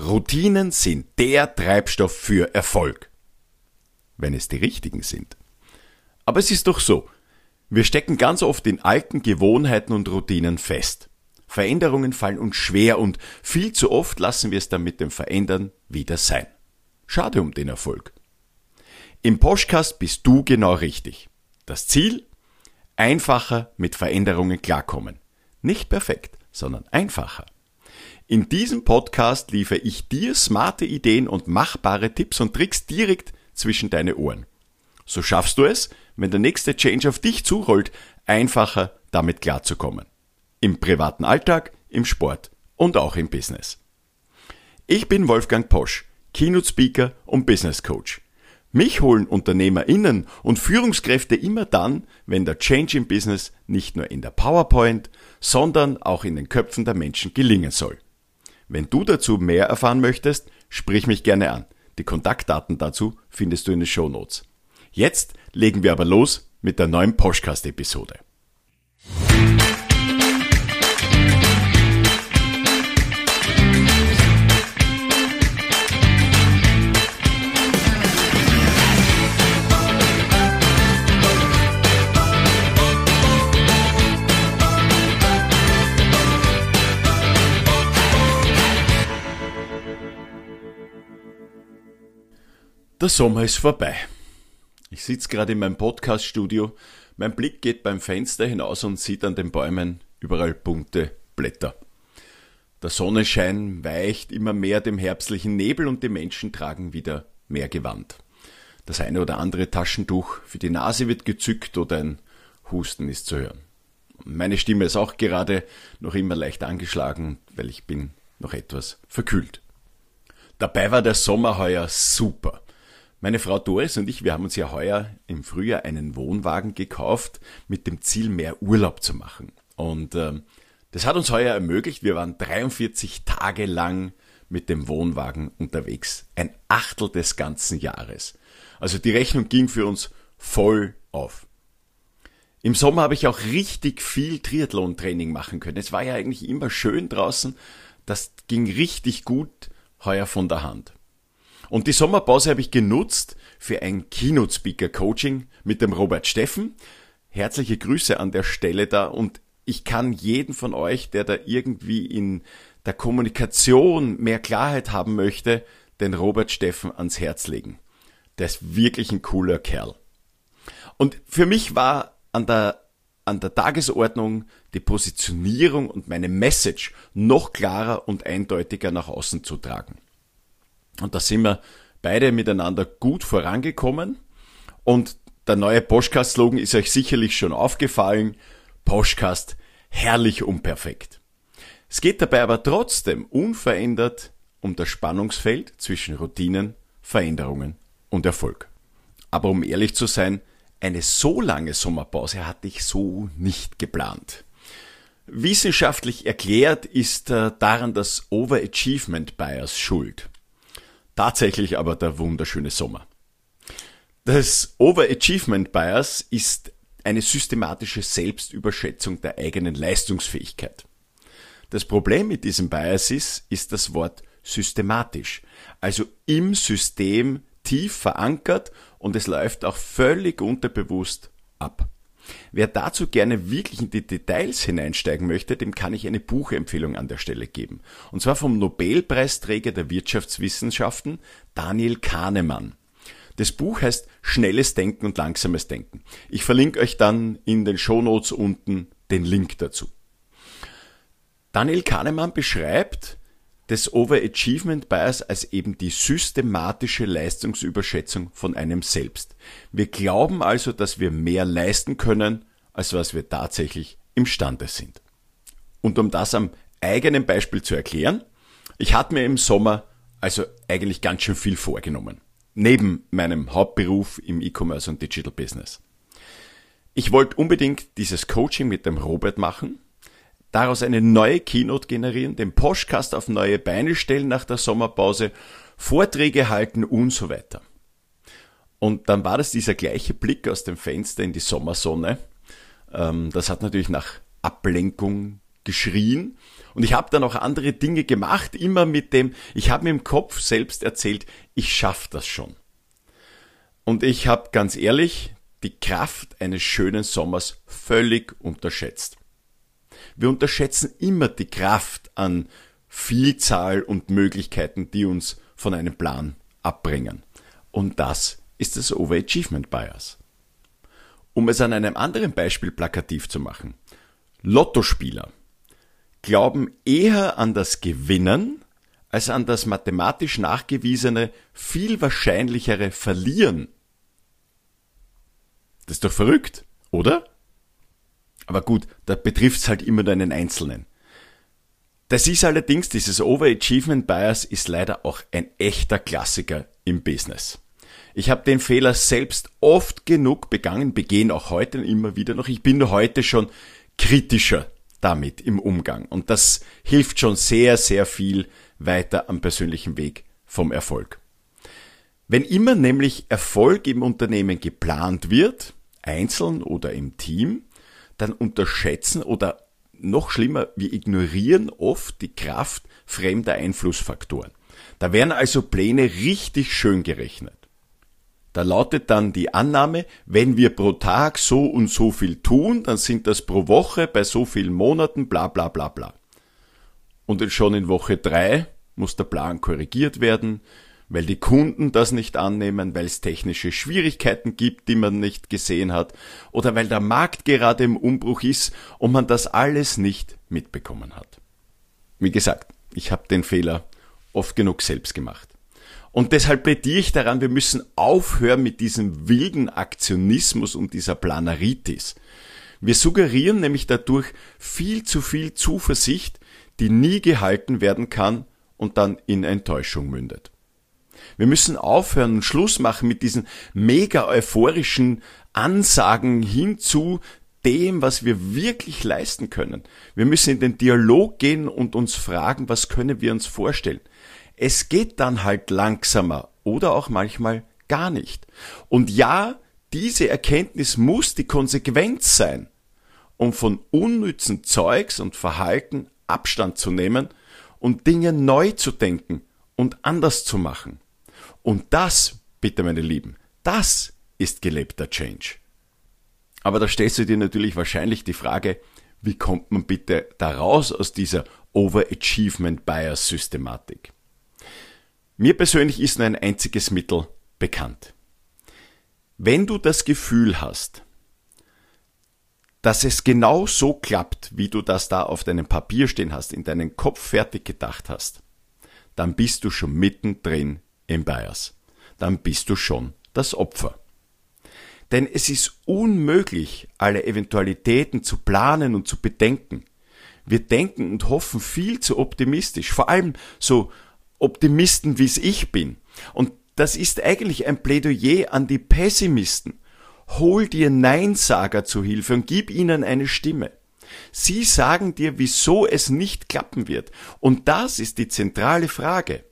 Routinen sind der Treibstoff für Erfolg. Wenn es die richtigen sind. Aber es ist doch so. Wir stecken ganz oft in alten Gewohnheiten und Routinen fest. Veränderungen fallen uns schwer und viel zu oft lassen wir es dann mit dem Verändern wieder sein. Schade um den Erfolg. Im Podcast bist du genau richtig. Das Ziel? Einfacher mit Veränderungen klarkommen. Nicht perfekt, sondern einfacher. In diesem Podcast liefere ich dir smarte Ideen und machbare Tipps und Tricks direkt zwischen deine Ohren. So schaffst du es, wenn der nächste Change auf dich zurollt, einfacher damit klarzukommen. Im privaten Alltag, im Sport und auch im Business. Ich bin Wolfgang Posch, Keynote Speaker und Business Coach. Mich holen UnternehmerInnen und Führungskräfte immer dann, wenn der Change im Business nicht nur in der PowerPoint, sondern auch in den Köpfen der Menschen gelingen soll. Wenn du dazu mehr erfahren möchtest, sprich mich gerne an. Die Kontaktdaten dazu findest du in den Show Notes. Jetzt legen wir aber los mit der neuen Podcast-Episode. Der Sommer ist vorbei. Ich sitze gerade in meinem Podcaststudio. Mein Blick geht beim Fenster hinaus und sieht an den Bäumen überall bunte Blätter. Der Sonnenschein weicht immer mehr dem herbstlichen Nebel und die Menschen tragen wieder mehr Gewand. Das eine oder andere Taschentuch für die Nase wird gezückt oder ein Husten ist zu hören. Meine Stimme ist auch gerade noch immer leicht angeschlagen, weil ich bin noch etwas verkühlt. Dabei war der Sommer heuer super. Meine Frau Doris und ich, wir haben uns ja heuer im Frühjahr einen Wohnwagen gekauft, mit dem Ziel, mehr Urlaub zu machen. Und äh, das hat uns heuer ermöglicht. Wir waren 43 Tage lang mit dem Wohnwagen unterwegs. Ein Achtel des ganzen Jahres. Also die Rechnung ging für uns voll auf. Im Sommer habe ich auch richtig viel Triathlon-Training machen können. Es war ja eigentlich immer schön draußen. Das ging richtig gut heuer von der Hand. Und die Sommerpause habe ich genutzt für ein Keynote Speaker Coaching mit dem Robert Steffen. Herzliche Grüße an der Stelle da und ich kann jeden von euch, der da irgendwie in der Kommunikation mehr Klarheit haben möchte, den Robert Steffen ans Herz legen. Der ist wirklich ein cooler Kerl. Und für mich war an der, an der Tagesordnung die Positionierung und meine Message noch klarer und eindeutiger nach außen zu tragen. Und da sind wir beide miteinander gut vorangekommen. Und der neue Postcast-Slogan ist euch sicherlich schon aufgefallen. Postcast, herrlich unperfekt. Es geht dabei aber trotzdem unverändert um das Spannungsfeld zwischen Routinen, Veränderungen und Erfolg. Aber um ehrlich zu sein, eine so lange Sommerpause hatte ich so nicht geplant. Wissenschaftlich erklärt ist äh, daran das Overachievement Bias schuld. Tatsächlich aber der wunderschöne Sommer. Das Overachievement Bias ist eine systematische Selbstüberschätzung der eigenen Leistungsfähigkeit. Das Problem mit diesem Bias ist, ist das Wort systematisch, also im System tief verankert und es läuft auch völlig unterbewusst ab. Wer dazu gerne wirklich in die Details hineinsteigen möchte, dem kann ich eine Buchempfehlung an der Stelle geben. Und zwar vom Nobelpreisträger der Wirtschaftswissenschaften, Daniel Kahnemann. Das Buch heißt Schnelles Denken und Langsames Denken. Ich verlinke euch dann in den Shownotes unten den Link dazu. Daniel Kahnemann beschreibt, des Overachievement Bias als eben die systematische Leistungsüberschätzung von einem selbst. Wir glauben also, dass wir mehr leisten können, als was wir tatsächlich imstande sind. Und um das am eigenen Beispiel zu erklären, ich hatte mir im Sommer also eigentlich ganz schön viel vorgenommen. Neben meinem Hauptberuf im E-Commerce und Digital Business. Ich wollte unbedingt dieses Coaching mit dem Robert machen, daraus eine neue Keynote generieren, den Podcast auf neue Beine stellen nach der Sommerpause, Vorträge halten und so weiter. Und dann war das dieser gleiche Blick aus dem Fenster in die Sommersonne. Ähm, das hat natürlich nach Ablenkung geschrien und ich habe dann auch andere Dinge gemacht, immer mit dem, ich habe mir im Kopf selbst erzählt, ich schaffe das schon. Und ich habe ganz ehrlich die Kraft eines schönen Sommers völlig unterschätzt. Wir unterschätzen immer die Kraft an Vielzahl und Möglichkeiten, die uns von einem Plan abbringen. Und das ist das Overachievement Bias. Um es an einem anderen Beispiel plakativ zu machen. Lottospieler glauben eher an das Gewinnen als an das mathematisch nachgewiesene, viel wahrscheinlichere Verlieren. Das ist doch verrückt, oder? Aber gut, da betrifft es halt immer nur einen Einzelnen. Das ist allerdings, dieses Overachievement Bias ist leider auch ein echter Klassiker im Business. Ich habe den Fehler selbst oft genug begangen, begehen auch heute immer wieder noch. Ich bin heute schon kritischer damit im Umgang. Und das hilft schon sehr, sehr viel weiter am persönlichen Weg vom Erfolg. Wenn immer nämlich Erfolg im Unternehmen geplant wird, einzeln oder im Team, dann unterschätzen oder noch schlimmer, wir ignorieren oft die Kraft fremder Einflussfaktoren. Da werden also Pläne richtig schön gerechnet. Da lautet dann die Annahme, wenn wir pro Tag so und so viel tun, dann sind das pro Woche bei so vielen Monaten bla bla bla bla. Und schon in Woche drei muss der Plan korrigiert werden, weil die Kunden das nicht annehmen, weil es technische Schwierigkeiten gibt, die man nicht gesehen hat, oder weil der Markt gerade im Umbruch ist und man das alles nicht mitbekommen hat. Wie gesagt, ich habe den Fehler oft genug selbst gemacht. Und deshalb plädiere ich daran, wir müssen aufhören mit diesem wilden Aktionismus und dieser Planaritis. Wir suggerieren nämlich dadurch viel zu viel Zuversicht, die nie gehalten werden kann und dann in Enttäuschung mündet. Wir müssen aufhören und Schluss machen mit diesen mega euphorischen Ansagen hin zu dem, was wir wirklich leisten können. Wir müssen in den Dialog gehen und uns fragen, was können wir uns vorstellen. Es geht dann halt langsamer oder auch manchmal gar nicht. Und ja, diese Erkenntnis muss die Konsequenz sein, um von unnützen Zeugs und Verhalten Abstand zu nehmen und Dinge neu zu denken und anders zu machen. Und das, bitte meine Lieben, das ist gelebter Change. Aber da stellst du dir natürlich wahrscheinlich die Frage, wie kommt man bitte da raus aus dieser Overachievement Bias Systematik? Mir persönlich ist nur ein einziges Mittel bekannt. Wenn du das Gefühl hast, dass es genau so klappt, wie du das da auf deinem Papier stehen hast, in deinen Kopf fertig gedacht hast, dann bist du schon mittendrin Bias. Dann bist du schon das Opfer. Denn es ist unmöglich, alle Eventualitäten zu planen und zu bedenken. Wir denken und hoffen viel zu optimistisch, vor allem so Optimisten, wie es ich bin. Und das ist eigentlich ein Plädoyer an die Pessimisten. Hol dir Neinsager zu Hilfe und gib ihnen eine Stimme. Sie sagen dir, wieso es nicht klappen wird. Und das ist die zentrale Frage.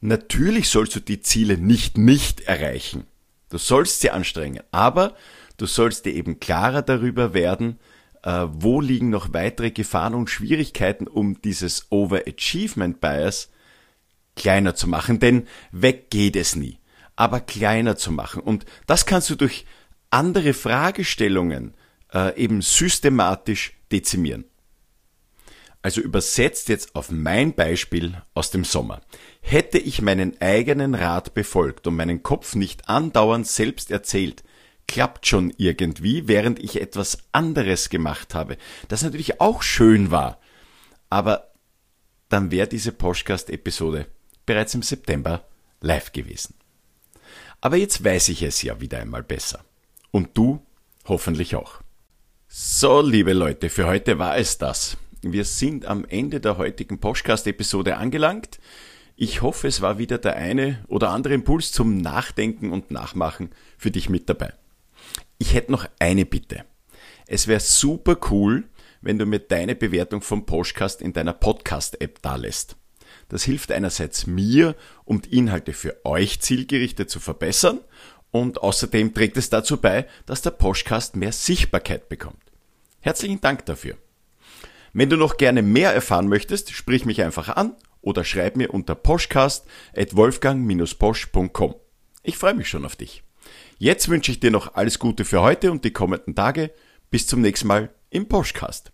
Natürlich sollst du die Ziele nicht nicht erreichen. Du sollst sie anstrengen, aber du sollst dir eben klarer darüber werden, äh, wo liegen noch weitere Gefahren und Schwierigkeiten, um dieses Overachievement Bias kleiner zu machen, denn weg geht es nie, aber kleiner zu machen. Und das kannst du durch andere Fragestellungen äh, eben systematisch dezimieren. Also übersetzt jetzt auf mein Beispiel aus dem Sommer. Hätte ich meinen eigenen Rat befolgt und meinen Kopf nicht andauernd selbst erzählt, klappt schon irgendwie, während ich etwas anderes gemacht habe, das natürlich auch schön war, aber dann wäre diese Podcast-Episode bereits im September live gewesen. Aber jetzt weiß ich es ja wieder einmal besser. Und du hoffentlich auch. So, liebe Leute, für heute war es das. Wir sind am Ende der heutigen Podcast-Episode angelangt. Ich hoffe, es war wieder der eine oder andere Impuls zum Nachdenken und Nachmachen für dich mit dabei. Ich hätte noch eine Bitte. Es wäre super cool, wenn du mir deine Bewertung vom Podcast in deiner Podcast-App dalässt. Das hilft einerseits mir, um die Inhalte für euch zielgerichtet zu verbessern und außerdem trägt es dazu bei, dass der Podcast mehr Sichtbarkeit bekommt. Herzlichen Dank dafür. Wenn du noch gerne mehr erfahren möchtest, sprich mich einfach an oder schreib mir unter poschcast.wolfgang-posch.com. Ich freue mich schon auf dich. Jetzt wünsche ich dir noch alles Gute für heute und die kommenden Tage. Bis zum nächsten Mal im Poschcast.